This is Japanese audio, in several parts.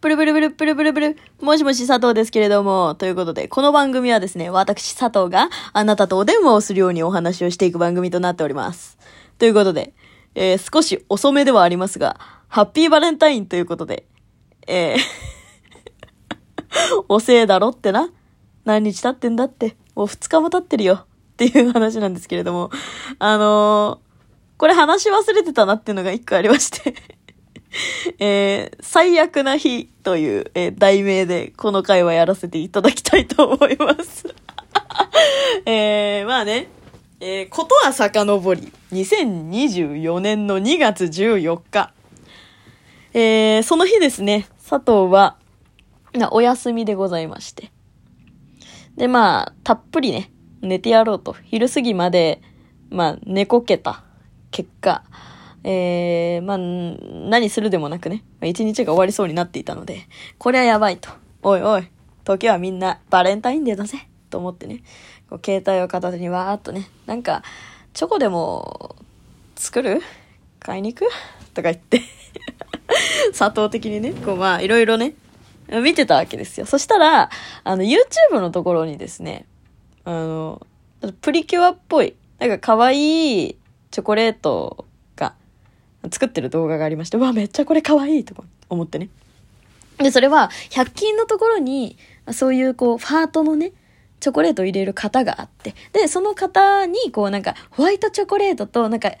ブルブルブルブルブルブル。もしもし佐藤ですけれども。ということで、この番組はですね、私佐藤があなたとお電話をするようにお話をしていく番組となっております。ということで、えー、少し遅めではありますが、ハッピーバレンタインということで、えー、遅えだろってな。何日経ってんだって。もう2日も経ってるよ。っていう話なんですけれども、あのーこれ話忘れてたなっていうのが一個ありまして。えー、最悪な日という、えー題名でこの回はやらせていただきたいと思います。えー、まあね、えー、ことは遡り、2024年の2月14日。えー、その日ですね、佐藤は、なお休みでございまして。で、まあ、たっぷりね、寝てやろうと。昼過ぎまで、まあ、寝こけた結果、えー、まあ、何するでもなくね、一日が終わりそうになっていたので、これはやばいと。おいおい、時はみんなバレンタインデーだぜ。と思ってね、こう携帯を片手にわーっとね、なんか、チョコでも作る？買いに行く？とか言って、佐藤的にね、こうまあ、いろいろね、見てたわけですよ。そしたら、あの、YouTube のところにですね、あの、プリキュアっぽい、なんか可愛いチョコレート作ってる動画がありまして、わ、めっちゃこれ可愛いとか思ってね。で、それは、100均のところに、そういうこう、ハートのね、チョコレートを入れる型があって、で、その型に、こうなんか、ホワイトチョコレートと、なんか、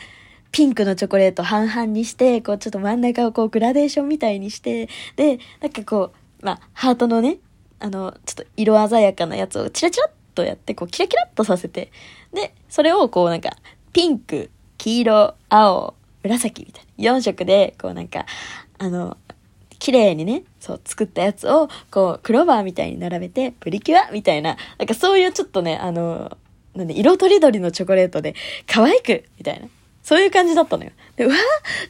ピンクのチョコレート半々にして、こうちょっと真ん中をこうグラデーションみたいにして、で、なんかこう、まあ、ハートのね、あの、ちょっと色鮮やかなやつをチラチラっとやって、こうキラキラっとさせて、で、それをこうなんか、ピンク、黄色、青、紫みたいな、4色で、こうなんか、あの、綺麗にね、そう、作ったやつを、こう、クローバーみたいに並べて、プリキュアみたいな、なんかそういうちょっとね、あの、なんで、色とりどりのチョコレートで、可愛くみたいな。そういう感じだったのよ。で、うわー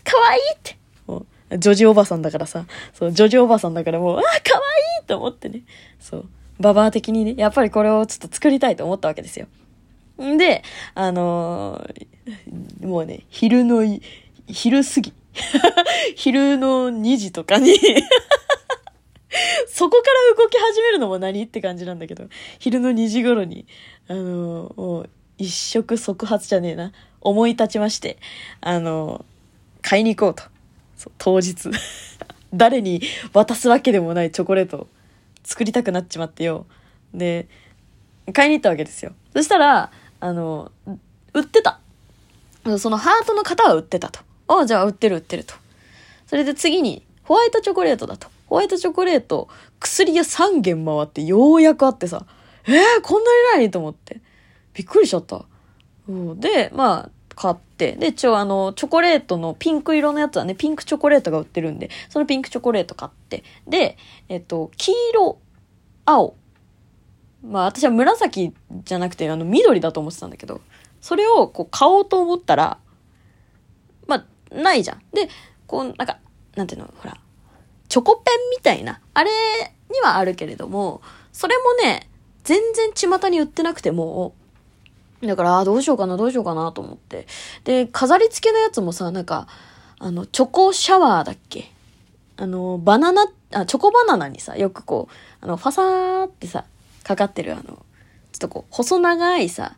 可愛いって。もう、ジョジおばさんだからさ、そう、ジョジおばさんだからもう、あ可愛いと思ってね。そう、ババア的にね、やっぱりこれをちょっと作りたいと思ったわけですよ。んで、あのーもうね、昼の、昼過ぎ。昼の2時とかに そこから動き始めるのも何って感じなんだけど、昼の2時頃に、あのーもう、一触即発じゃねえな。思い立ちまして、あのー買いに行こうと。う当日。誰に渡すわけでもないチョコレートを作りたくなっちまってよ。で、買いに行ったわけですよ。そしたら、あの、売ってた。そのハートの型は売ってたと。ああ、じゃあ売ってる売ってると。それで次に、ホワイトチョコレートだと。ホワイトチョコレート、薬屋3軒回ってようやくあってさ、えー、こんなにないと思って。びっくりしちゃった。で、まあ、買って。で、一応あの、チョコレートのピンク色のやつはね、ピンクチョコレートが売ってるんで、そのピンクチョコレート買って。で、えっと、黄色、青。まあ私は紫じゃなくて、あの、緑だと思ってたんだけど、それをこう買おうと思ったら、まあ、ないじゃん。で、こう、なんか、なんていうの、ほら、チョコペンみたいな、あれにはあるけれども、それもね、全然巷に売ってなくても、だから、どうしようかな、どうしようかなと思って。で、飾り付けのやつもさ、なんか、あの、チョコシャワーだっけ？あの、バナナ、あ、チョコバナナにさ、よくこう、あの、ファサーってさ、かかってるあの、ちょっとこう、細長いさ、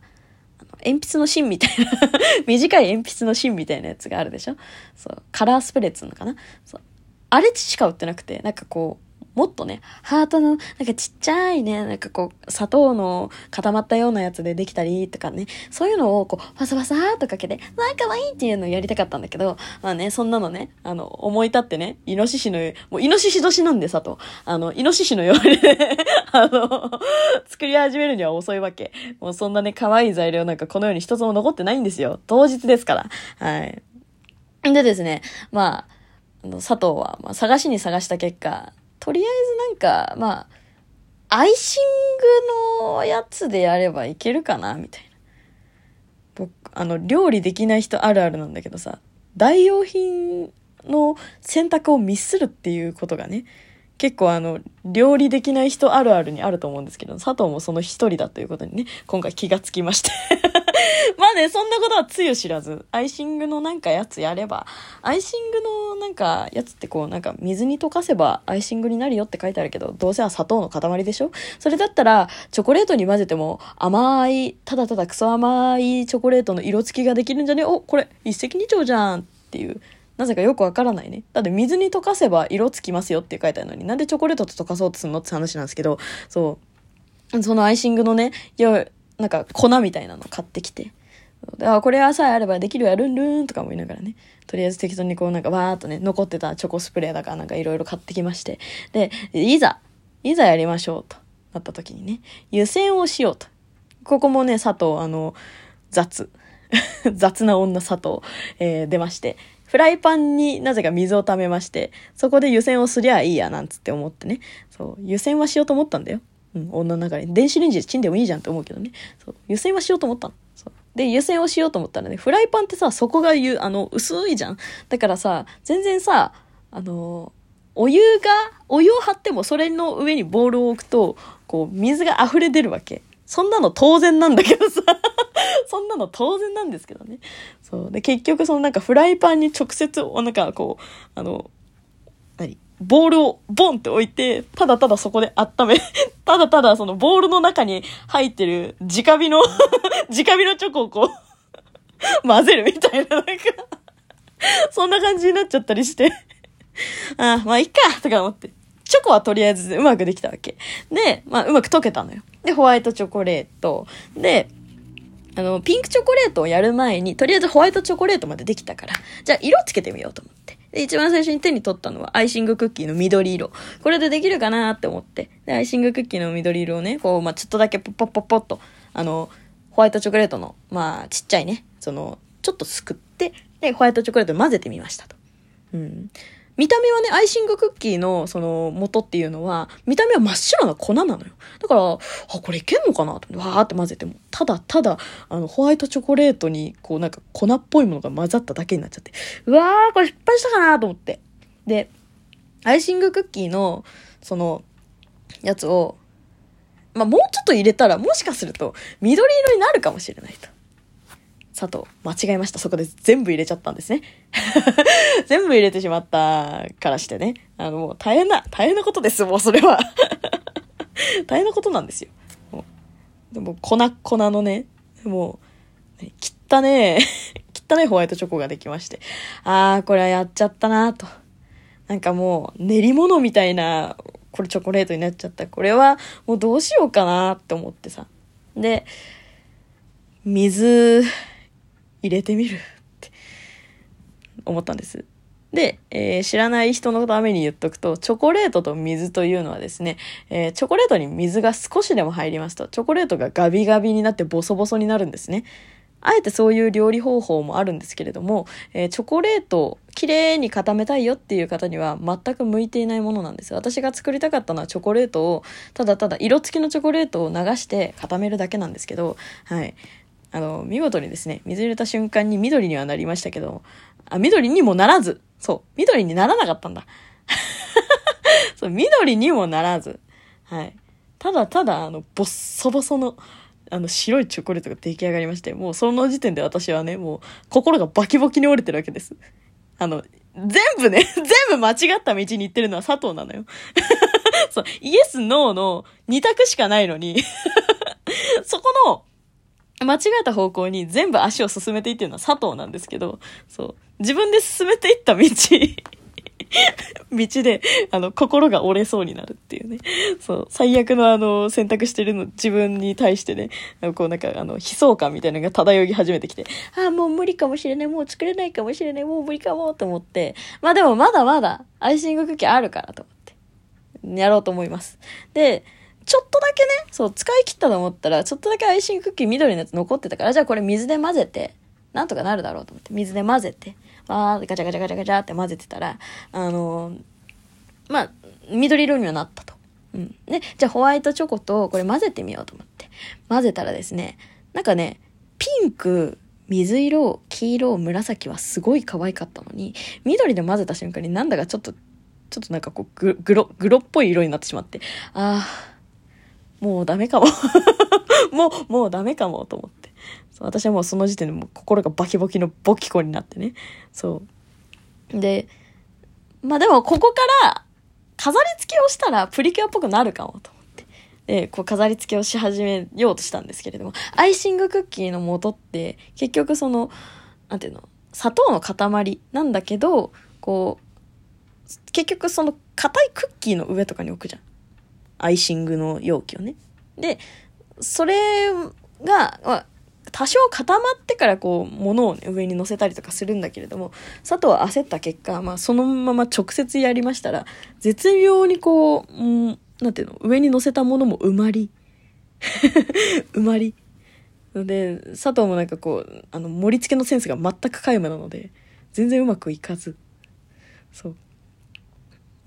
あの鉛筆の芯みたいな 短い鉛筆の芯みたいなやつがあるでしょ？そう、カラースプレーっつうのかな？そう。あれしか売ってなくて、なんかこう、もっとね、ハートの、なんかちっちゃいね、なんかこう、砂糖の固まったようなやつでできたりとかね、そういうのをこう、ファサファサーっとかけて、わあ、かわいいっていうのをやりたかったんだけど、まあね、そんなのね、あの、思い立ってね、イノシシの、もうイノシシ年なんでさと、あの、イノシシのようにね、あの、作り始めるには遅いわけ。もうそんなね、可愛い材料なんかこの世に一つも残ってないんですよ。当日ですから。はい。でですね、まあ、あの佐藤は、まあ、探しに探した結果、とりあえずなんか、まあ、アイシングのやつでやればいけるかなみたいな。僕、あの、料理できない人あるあるなんだけどさ、代用品の選択をミスるっていうことがね、結構あの、料理できない人あるあるにあると思うんですけど、佐藤もその一人だということにね、今回気がつきまして。ね、そんなことはつゆ知らず、アイシングのなんかやつやれば、アイシングのなんかやつってこう、なんか水に溶かせばアイシングになるよって書いてあるけど、どうせは砂糖の塊でしょ？それだったら、チョコレートに混ぜても甘い、ただただクソ甘いチョコレートの色付きができるんじゃね？お、これ一石二鳥じゃんっていう。なぜかよくわからないね。だって水に溶かせば色つきますよって書いてあるのに、なんでチョコレートと溶かそうとするのって話なんですけど、そう。そのアイシングのね、よ、なんか粉みたいなの買ってきて。あ、これはさえあればできるやルンルンとかも言いながらね。とりあえず適当にこうなんかわーっとね、残ってたチョコスプレーだからなんかいろいろ買ってきまして。で、いざ、いざやりましょうとなった時にね、湯煎をしようと。ここもね、佐藤、あの、雑。雑な女佐藤、えー、出まして。フライパンになぜか水を溜めまして、そこで湯煎をすりゃいいや、なんつって思ってね。そう、湯煎はしようと思ったんだよ。うん、女の中に。電子レンジでチンでもいいじゃんって思うけどね。そう、湯煎はしようと思ったの。そう。で、湯煎をしようと思ったらね、フライパンってさ、底が湯、あの、薄いじゃん。だからさ、全然さ、あの、お湯が、お湯を張ってもそれの上にボールを置くと、こう、水が溢れ出るわけ。そんなの当然なんだけどさ そんなの当然なんですけどね。そう。で、結局そのなんかフライパンに直接、なんかこう、あの、何？ボールをボンって置いて、ただただそこで温め、ただただそのボールの中に入ってる直火の 直火のチョコをこう 混ぜるみたいな、なんかそんな感じになっちゃったりしてああ、まあいっかとか思って。チョコはとりあえずうまくできたわけ。で、まあうまく溶けたのよ。で、ホワイトチョコレート。で、あの、ピンクチョコレートをやる前に、とりあえずホワイトチョコレートまでできたから、じゃあ色つけてみようと思って。で、一番最初に手に取ったのはアイシングクッキーの緑色。これでできるかなって思って。で、アイシングクッキーの緑色をね、こう、まあ、ちょっとだけポッポッポッポッと、あの、ホワイトチョコレートの、まあ、ちっちゃいね、その、ちょっとすくって、で、ホワイトチョコレート混ぜてみましたと。うん。見た目はね、アイシングクッキーのその元っていうのは、見た目は真っ白な粉なのよ。だから、あ、これいけんのかなとわーって混ぜても、ただただ、あの、ホワイトチョコレートに、こうなんか粉っぽいものが混ざっただけになっちゃって、うわー、これ失敗したかなと思って。で、アイシングクッキーの、その、やつを、まあ、もうちょっと入れたら、もしかすると、緑色になるかもしれないと。砂糖、間違えました。そこで全部入れちゃったんですね。全部入れてしまったからしてね。あの、もう大変な、大変なことです、もうそれは。大変なことなんですよ。もうでも、粉、粉のね、もう、切ったね、切ったね ホワイトチョコができまして。あー、これはやっちゃったなと。なんかもう、練り物みたいな、これチョコレートになっちゃった。これは、もうどうしようかなって思ってさ。で、水、入れてみるって思ったんです。で、えー、知らない人のために言っとくと、チョコレートと水というのはですね、えー、チョコレートに水が少しでも入りますと、チョコレートがガビガビになってボソボソになるんですね。あえてそういう料理方法もあるんですけれども、えー、チョコレートをきれいに固めたいよっていう方には全く向いていないものなんです私が作りたかったのはチョコレートを、ただただ色付きのチョコレートを流して固めるだけなんですけど、はい。あの、見事にですね、水入れた瞬間に緑にはなりましたけど、あ、緑にもならず、そう、緑にならなかったんだ。そう、緑にもならず、はい。ただただ、あの、ボッソボソの、あの、白いチョコレートが出来上がりまして、もうその時点で私はね、もう、心がバキバキに折れてるわけです。あの、全部ね、全部間違った道に行ってるのは佐藤なのよ。そう、イエス、ノーの二択しかないのにそこの、間違えた方向に全部足を進めていってるのは佐藤なんですけど、そう。自分で進めていった道 道で、あの、心が折れそうになるっていうね。そう。最悪のあの、選択してるの、自分に対してね、こうなんか、あの、悲壮感みたいなのが漂い始めてきて、ああ、もう無理かもしれない、もう作れないかもしれない、もう無理かも、と思って。まあでもまだまだ、アイシングクッキーあるからと思って。やろうと思います。で、ちょっとだけね、そう、使い切ったと思ったら、ちょっとだけアイシングクッキー緑のやつ残ってたから、じゃあこれ水で混ぜて、なんとかなるだろうと思って、水で混ぜて、わーってガチャガチャガチャガチャって混ぜてたら、あのー、まあ、緑色にはなったと。うん。で、じゃあホワイトチョコとこれ混ぜてみようと思って。混ぜたらですね、なんかね、ピンク、水色、黄色、紫はすごい可愛かったのに、緑で混ぜた瞬間になんだかちょっと、ちょっとなんかこう、グロ、グロっぽい色になってしまって、ああ、もうダメかも もう、もうダメかもと思って。私はもうその時点でもう心がバキバキのボキコになってね。そう。で、まあでもここから飾り付けをしたらプリキュアっぽくなるかもと思って。で、こう飾り付けをし始めようとしたんですけれども、アイシングクッキーの元って結局その、なんていうの、砂糖の塊なんだけど、こう、結局その硬いクッキーの上とかに置くじゃん。アイシングの容器をね。で、それが、まあ、多少固まってからこう、物を、ね、上に乗せたりとかするんだけれども、佐藤は焦った結果、まあ、そのまま直接やりましたら、絶妙にこう、うん、なんていうの、上に乗せたものも埋まり。埋まり。ので、佐藤もなんかこう、あの、盛り付けのセンスが全く皆無なので、全然うまくいかず。そう。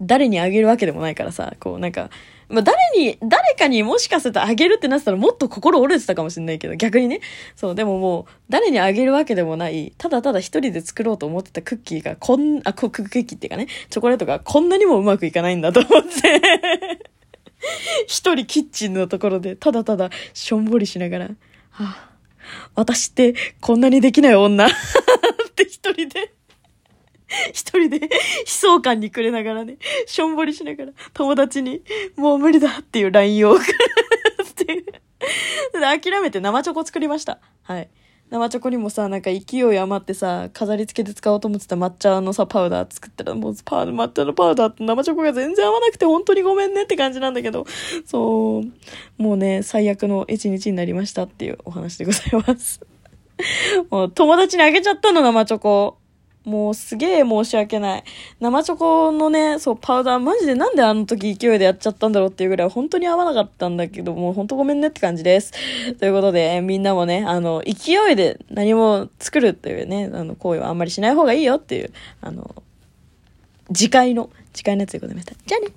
誰にあげるわけでもないからさ、こうなんか、まあ、誰に、誰かにもしかするとあげるってなってたらもっと心折れてたかもしれないけど、逆にね。そう、でももう、誰にあげるわけでもない、ただただ一人で作ろうと思ってたクッキーが、こん、あ、クッキーっていうかね、チョコレートがこんなにもうまくいかないんだと思って。一人キッチンのところで、ただただしょんぼりしながら、はあ、私ってこんなにできない女って一人で。一人で悲壮感に暮れながらね、しょんぼりしながら友達に、もう無理だっていう LINE を送るっていう。で、諦めて生チョコ作りました。はい。生チョコにもさ、なんか勢い余ってさ、飾り付けで使おうと思ってた抹茶のさ、パウダー作ったら、もうパウ抹茶のパウダーと生チョコが全然合わなくて本当にごめんねって感じなんだけど、そう、もうね、最悪の一日になりましたっていうお話でございます。もう友達にあげちゃったの、生チョコ。もうすげえ申し訳ない。生チョコのね、そう、パウダー、マジでなんであの時勢いでやっちゃったんだろうっていうぐらい本当に合わなかったんだけど、もう本当ごめんねって感じです。ということで、みんなもね、あの、勢いで何も作るっていうね、あの、行為はあんまりしない方がいいよっていう、あの、次回の、次回のやつでございました。じゃあね